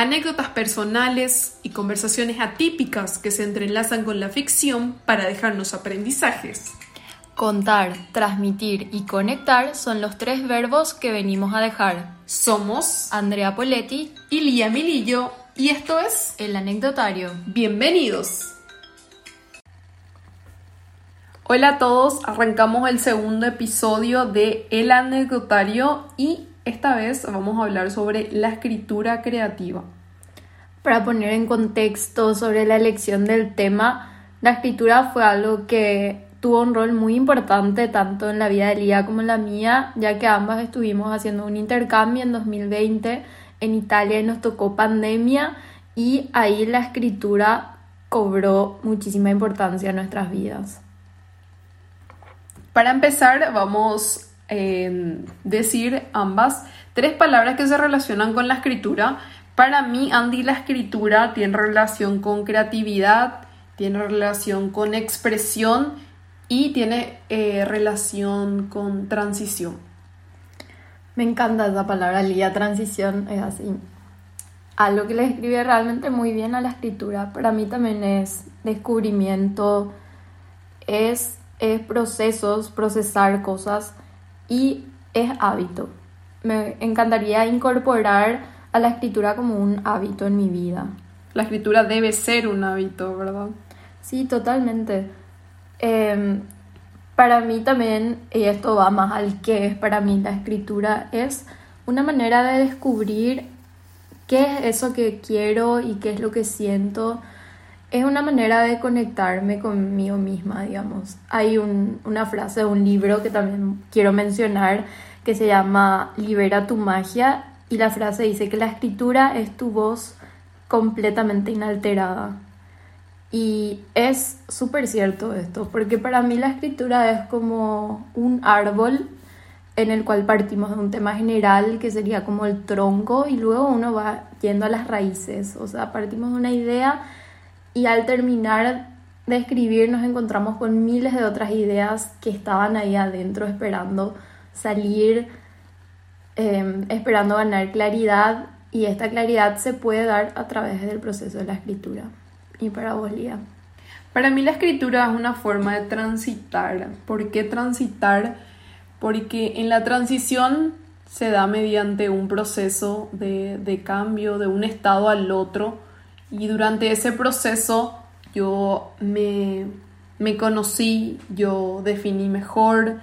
anécdotas personales y conversaciones atípicas que se entrelazan con la ficción para dejarnos aprendizajes. Contar, transmitir y conectar son los tres verbos que venimos a dejar. Somos Andrea Poletti y Lía Milillo y esto es El Anecdotario. Bienvenidos. Hola a todos, arrancamos el segundo episodio de El Anecdotario y esta vez vamos a hablar sobre la escritura creativa. Para poner en contexto sobre la elección del tema, la escritura fue algo que tuvo un rol muy importante tanto en la vida de Lía como en la mía, ya que ambas estuvimos haciendo un intercambio en 2020 en Italia y nos tocó pandemia y ahí la escritura cobró muchísima importancia en nuestras vidas. Para empezar, vamos a decir ambas tres palabras que se relacionan con la escritura. Para mí, Andy, la escritura tiene relación con creatividad, tiene relación con expresión y tiene eh, relación con transición. Me encanta esa palabra, Lía, transición, es así. Algo que le escribe realmente muy bien a la escritura. Para mí también es descubrimiento, es es procesos, procesar cosas y es hábito. Me encantaría incorporar a la escritura como un hábito en mi vida. La escritura debe ser un hábito, ¿verdad? Sí, totalmente. Em, para mí también, y esto va más al que es para mí la escritura, es una manera de descubrir qué es eso que quiero y qué es lo que siento es una manera de conectarme conmigo misma, digamos. Hay una frase de un libro que también quiero mencionar que se llama Libera tu magia y la frase dice que la escritura es tu voz completamente inalterada. Y es súper cierto esto, porque para mí la escritura es como un árbol en el cual partimos de un tema general que sería como el tronco y luego uno va yendo a las raíces, o sea, partimos de una idea y al terminar de escribir nos encontramos con miles de otras ideas que estaban ahí adentro esperando salir, em, esperando ganar claridad y esta claridad se puede dar a través del proceso de la escritura. ¿Y para vos, Lía? Para mí la escritura es una forma de transitar. ¿Por qué transitar? Porque en la transición se da mediante un proceso de, de cambio de un estado al otro y durante ese proceso yo me, conocí, yo definí mejor,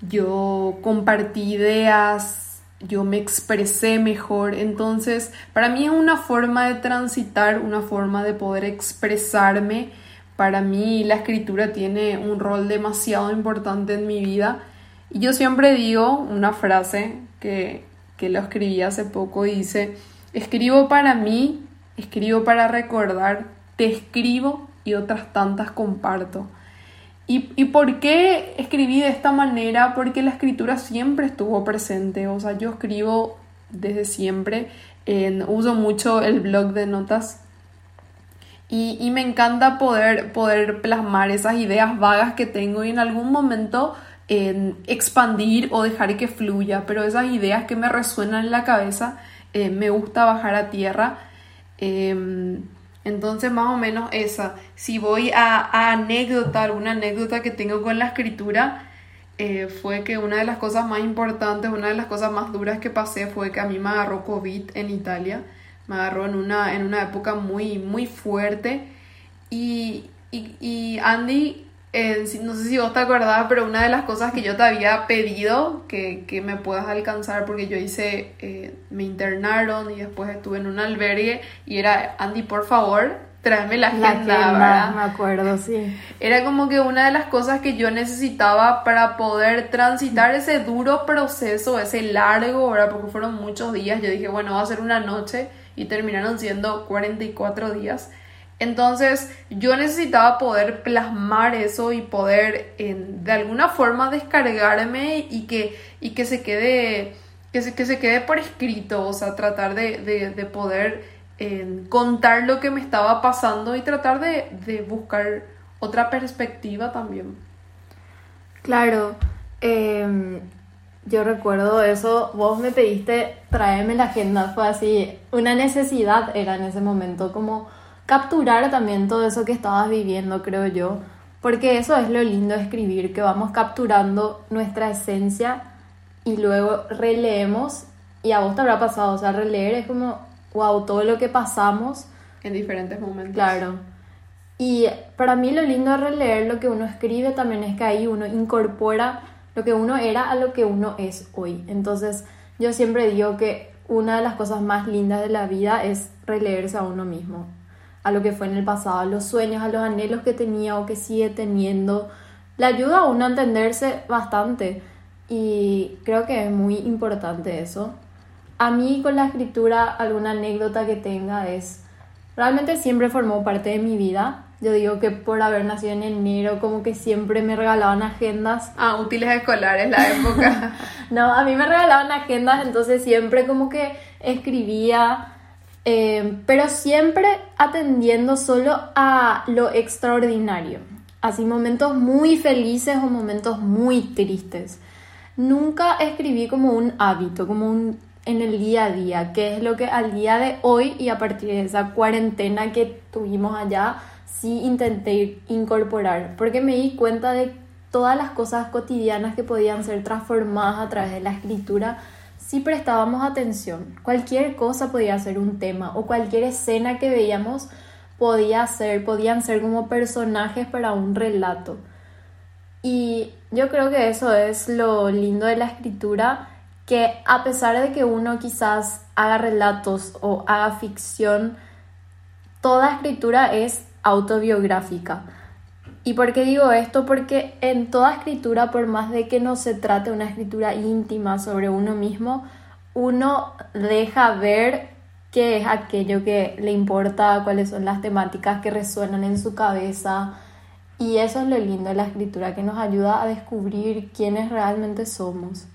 yo compartí ideas, yo me expresé mejor. Entonces, para mí es una forma de transitar, una forma de poder expresarme. Para mí la escritura tiene un rol demasiado importante en mi vida. Y yo siempre digo una frase que, que lo escribí hace poco dice, escribo para mí escribo para recordar, te escribo y otras tantas comparto. ¿Y, por qué escribí de esta manera? Porque la escritura siempre estuvo presente, o sea, yo escribo desde siempre, uso mucho el blog de notas y, me encanta poder, poder plasmar esas ideas vagas que tengo y en algún momento expandir o dejar que fluya, pero esas ideas que me resuenan en la cabeza, eh, me gusta bajar a tierra Em, entonces, más o menos esa. Si voy a, a anécdota, una anécdota que tengo con la escritura, eh, fue que una de las cosas más importantes, una de las cosas más duras que pasé fue que a mí me agarró COVID en Italia. Me agarró en una, en una época muy, muy fuerte. Y, y Andy no sé si vos te acordabas, pero una de las cosas que yo te había pedido que, que me puedas alcanzar, porque yo hice, eh, me internaron y después estuve en un albergue y era, Andy, por favor, tráeme la agenda, ¿verdad? Me acuerdo, sí. Era como que una de las cosas que yo necesitaba para poder transitar ese duro proceso, ese largo, ¿verdad? Porque fueron muchos días. Yo dije, bueno, va a ser una noche y terminaron siendo 44 días. Entonces yo necesitaba poder plasmar eso y poder de alguna forma descargarme y que, y que se quede que se, que se quede por escrito, o sea, tratar de, poder contar lo que me estaba pasando y tratar de, buscar otra perspectiva también. Claro, em, Yo recuerdo eso, vos me pediste traerme la agenda, fue así, una necesidad era en ese momento, como capturar también todo eso que estabas viviendo, creo yo, porque eso es lo lindo de escribir, que vamos capturando nuestra esencia y luego releemos, y a vos te habrá pasado, o sea, releer es como, wow, todo lo que pasamos. En diferentes momentos. Claro. Y para mí lo lindo de releer lo que uno escribe también es que ahí uno incorpora lo que uno era a lo que uno es hoy. Entonces yo siempre digo que una de las cosas más lindas de la vida es releerse a uno mismo, a lo que fue en el pasado, a los sueños, a los anhelos que tenía o que sigue teniendo. Le ayuda a uno a entenderse bastante y creo que es muy importante eso. A mí con la escritura alguna anécdota que tenga es, realmente siempre formó parte de mi vida. Yo digo que por haber nacido en enero, como que siempre me regalaban agendas. Ah, útiles escolares la época. no, a mí me regalaban agendas, entonces siempre como que escribía, eh, pero siempre atendiendo solo a lo extraordinario. Así momentos muy felices o momentos muy tristes. Nunca escribí como un hábito, como un en el día a día, que es lo que al día de hoy y a partir de esa cuarentena que tuvimos allá, sí intenté incorporar, porque me di cuenta de todas las cosas cotidianas que podían ser transformadas a través de la escritura si prestábamos atención. Cualquier cosa podía ser un tema o cualquier escena que veíamos podía ser, podían ser como personajes para un relato. Y yo creo que eso es lo lindo de la escritura, que a pesar de que uno quizás haga relatos o haga ficción, toda escritura es autobiográfica. ¿Y por qué digo esto? Porque en toda escritura, por más de que no se trate una escritura íntima sobre uno mismo, uno deja ver qué es aquello que le importa, cuáles son las temáticas que resuenan en su cabeza. Y eso es lo lindo de la escritura, que nos ayuda a descubrir quiénes realmente somos.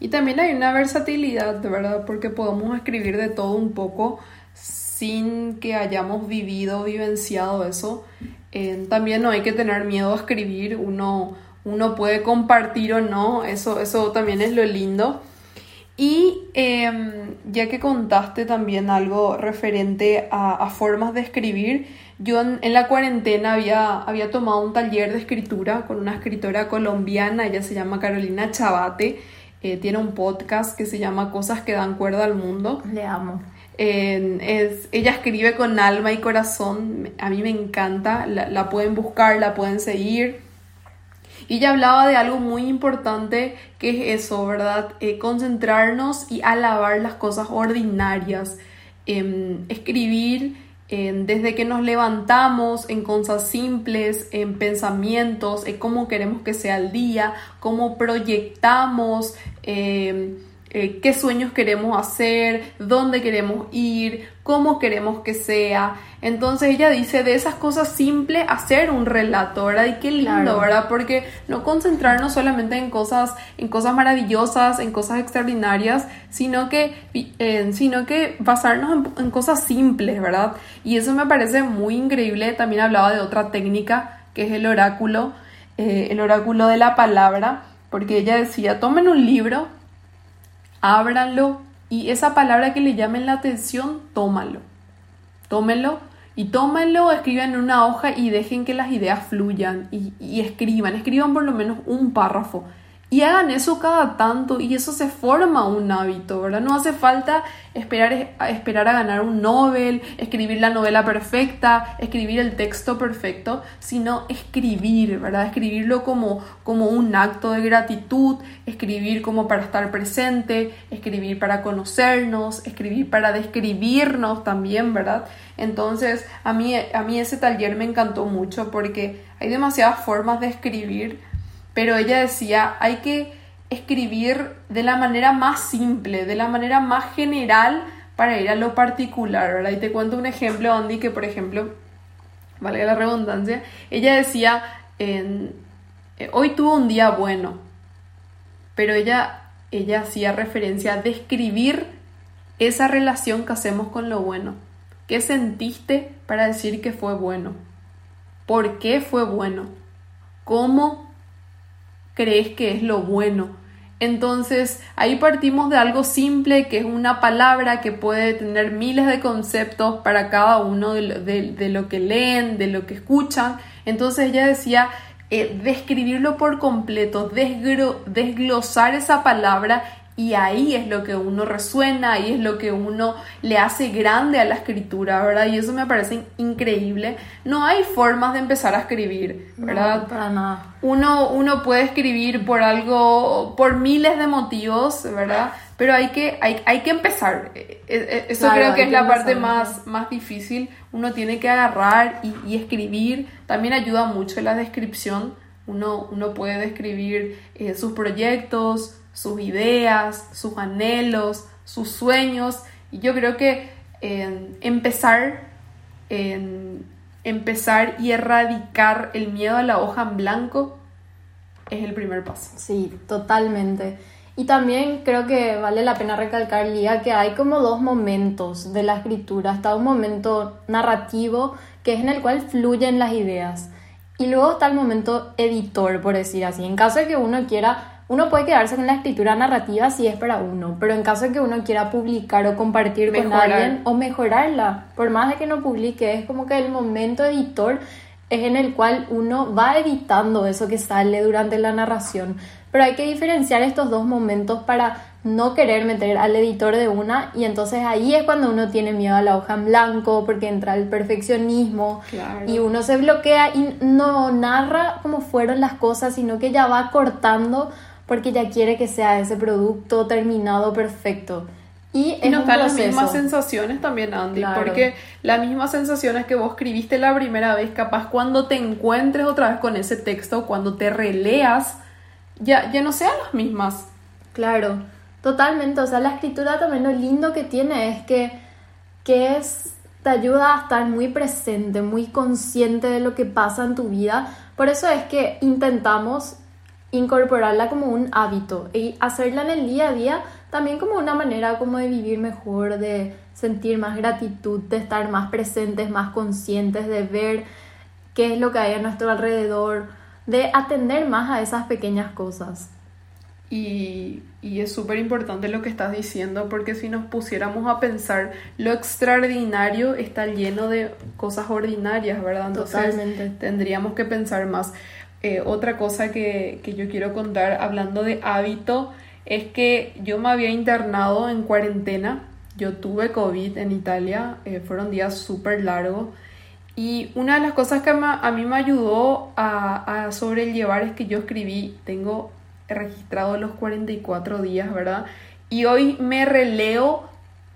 Y también hay una versatilidad, ¿verdad? Porque podemos escribir de todo un poco sin que hayamos vivido, vivenciado eso. Eh, también no hay que tener miedo a escribir, uno, uno puede compartir o no, eso, eso también es lo lindo. Y em, ya que contaste también algo referente a, formas de escribir, yo en, la cuarentena había, había tomado un taller de escritura con una escritora colombiana, ella se llama Carolina Chabate, eh, tiene un podcast que se llama Cosas que dan cuerda al mundo. Le amo es, ella escribe con alma y corazón, a mí me encanta, la, pueden buscar, la pueden seguir. Y ella hablaba de algo muy importante que es eso, ¿verdad? Eh, concentrarnos y alabar las cosas ordinarias, em, escribir desde que nos levantamos en cosas simples, en pensamientos, en cómo queremos que sea el día, cómo proyectamos. Em, eh, qué sueños queremos hacer, dónde queremos ir, cómo queremos que sea. Entonces ella dice de esas cosas simples hacer un relato, ¿verdad? Y qué lindo, ¿verdad? Porque no concentrarnos solamente en cosas, en cosas maravillosas, en cosas extraordinarias, sino que, sino que basarnos en, cosas simples, ¿verdad? Y eso me parece muy increíble. También hablaba de otra técnica que es el oráculo, eh, el oráculo de la palabra, porque ella decía, tomen un libro ábranlo y esa palabra que le llamen la atención, tómalo. Tómenlo y tómenlo, escriban en una hoja y dejen que las ideas fluyan y, y escriban, escriban por lo menos un párrafo y hagan eso cada tanto y eso se forma un hábito, ¿verdad? No hace falta esperar, esperar a ganar un Nobel, escribir la novela perfecta, escribir el texto perfecto, sino escribir, ¿verdad? Escribirlo como, como un acto de gratitud, escribir como para estar presente, escribir para conocernos, escribir para describirnos también, ¿verdad? Entonces, a mí, a mí ese taller me encantó mucho porque hay demasiadas formas de escribir pero ella decía, hay que escribir de la manera más simple, de la manera más general para ir a lo particular, ¿verdad? Y te cuento un ejemplo, Andy, que por ejemplo, valga la redundancia, ella decía, eh, hoy tuvo un día bueno, pero ella, ella hacía referencia a describir esa relación que hacemos con lo bueno. ¿Qué sentiste para decir que fue bueno? ¿Por qué fue bueno? ¿Cómo crees que es lo bueno. Entonces ahí partimos de algo simple que es una palabra que puede tener miles de conceptos para cada uno de lo, que leen, de lo que escuchan. Entonces ella decía, eh, describirlo por completo, desglosar esa palabra y ahí es lo que uno resuena, ahí es lo que uno le hace grande a la escritura, ¿verdad? Y eso me parece increíble. No hay formas de empezar a escribir, ¿verdad? No, para nada. Uno, uno puede escribir por algo, por miles de motivos, ¿verdad? Pero hay que, hay, hay que empezar. E, e, e, eso creo que es la parte más, más difícil. Uno tiene que agarrar y, escribir. También ayuda mucho la descripción. Uno, uno puede describir eh, sus proyectos, sus ideas, sus anhelos, sus sueños. Y yo creo que empezar, empezar y erradicar el miedo a la hoja en blanco es el primer paso. Sí, totalmente. Y también creo que vale la pena recalcar, Lía, que hay como dos momentos de la escritura. Está un momento narrativo, que es en el cual fluyen las ideas. Y luego está el momento editor, por decir así. En caso de que uno quiera uno puede quedarse con la escritura narrativa si es para uno, pero en caso de que uno quiera publicar o compartir con alguien o mejorarla, por más de que no publique, es como que el momento editor es en el cual uno va editando eso que sale durante la narración. Pero hay que diferenciar estos dos momentos para no querer meter al editor de una y entonces ahí es cuando uno tiene miedo a la hoja en blanco porque entra el perfeccionismo y uno se bloquea y no narra como fueron las cosas, sino que ya va cortando porque ya quiere que sea ese producto terminado perfecto. Y, y nos da las mismas sensaciones también, Andy, porque las mismas sensaciones que vos escribiste la primera vez, capaz cuando te encuentres otra vez con ese texto, cuando te releas, ya, ya no sean las mismas. Claro, totalmente. O sea, la escritura también lo lindo que tiene es que, que es, te ayuda a estar muy presente, muy consciente de lo que pasa en tu vida. Por eso es que intentamos incorporarla como un hábito y hacerla en el día a día también como una manera como de vivir mejor, de sentir más gratitud, de estar más presentes, más conscientes, de ver qué es lo que hay a nuestro alrededor, de atender más a esas pequeñas cosas. Y, y es súper importante lo que estás diciendo porque si nos pusiéramos a pensar, lo extraordinario está lleno de cosas ordinarias, ¿verdad? Entonces Totalmente. tendríamos que pensar más. Eh, otra cosa que, yo quiero contar hablando de hábito es que yo me había internado en cuarentena. Yo tuve COVID en Italia, eh, fueron días súper largos. Y una de las cosas que a mí me ayudó a, a sobrellevar es que yo escribí, tengo registrado los 44 días, ¿verdad? Y hoy me releo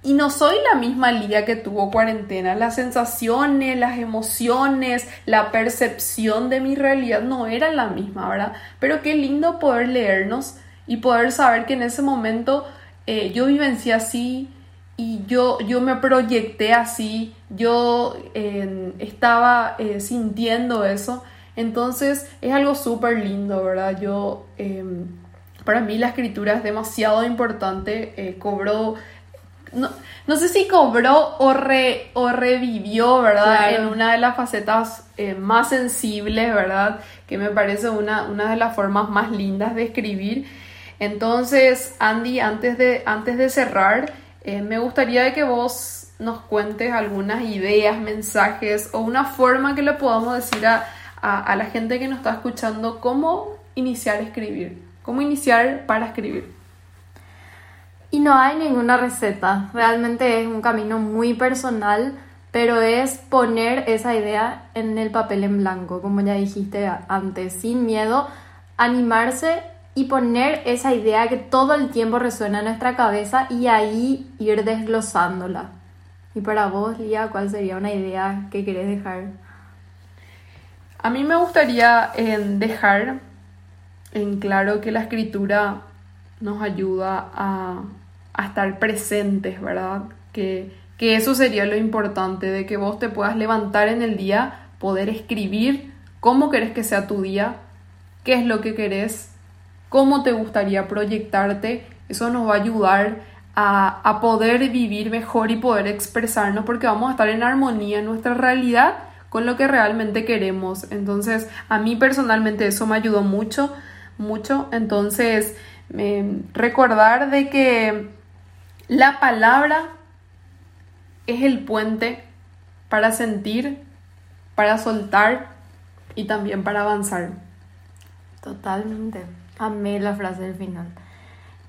y no soy la misma Lía que tuvo cuarentena. Las sensaciones, las emociones, la percepción de mi realidad no era la misma, ¿verdad? Pero qué lindo poder leernos y poder saber que en ese momento eh, yo vivencié así y yo, yo me proyecté así, yo estaba eh, sintiendo eso. Entonces es algo súper lindo, ¿verdad? Yo, em, para mí la escritura es demasiado importante, eh, cobró no, no sé si cobró o, o revivió, ¿verdad? En una de las facetas eh, más sensibles, ¿verdad? Que me parece una, una de las formas más lindas de escribir. Entonces, Andy, antes de, antes de cerrar, eh, me gustaría que vos nos cuentes algunas ideas, mensajes o una forma que le podamos decir a, a la gente que nos está escuchando cómo iniciar a escribir, cómo iniciar para escribir. Y no hay ninguna receta, realmente es un camino muy personal, pero es poner esa idea en el papel en blanco, como ya dijiste antes, sin miedo, animarse y poner esa idea que todo el tiempo resuena en nuestra cabeza y ahí ir desglosándola. Y para vos, Lía, ¿cuál sería una idea que querés dejar? A mí me gustaría dejar en claro que la escritura nos ayuda a a estar presentes, ¿verdad? Que, que eso sería lo importante, de que vos te puedas levantar en el día, poder escribir cómo querés que sea tu día, qué es lo que querés, cómo te gustaría proyectarte. Eso nos va a ayudar a, a, poder vivir mejor y poder expresarnos porque vamos a estar en armonía en nuestra realidad con lo que realmente queremos. Entonces, a mí personalmente eso me ayudó mucho, mucho. Entonces, recordar de que la palabra es el puente para sentir, para soltar y también para avanzar. Totalmente. Amé la frase del final.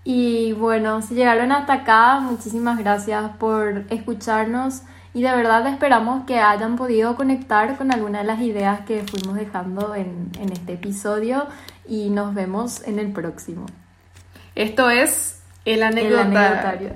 Y bueno, si llegaron hasta acá, muchísimas gracias por escucharnos y de verdad esperamos que hayan podido conectar con alguna de las ideas que fuimos dejando en, en este episodio y nos vemos en el próximo. Esto es el anecdotario.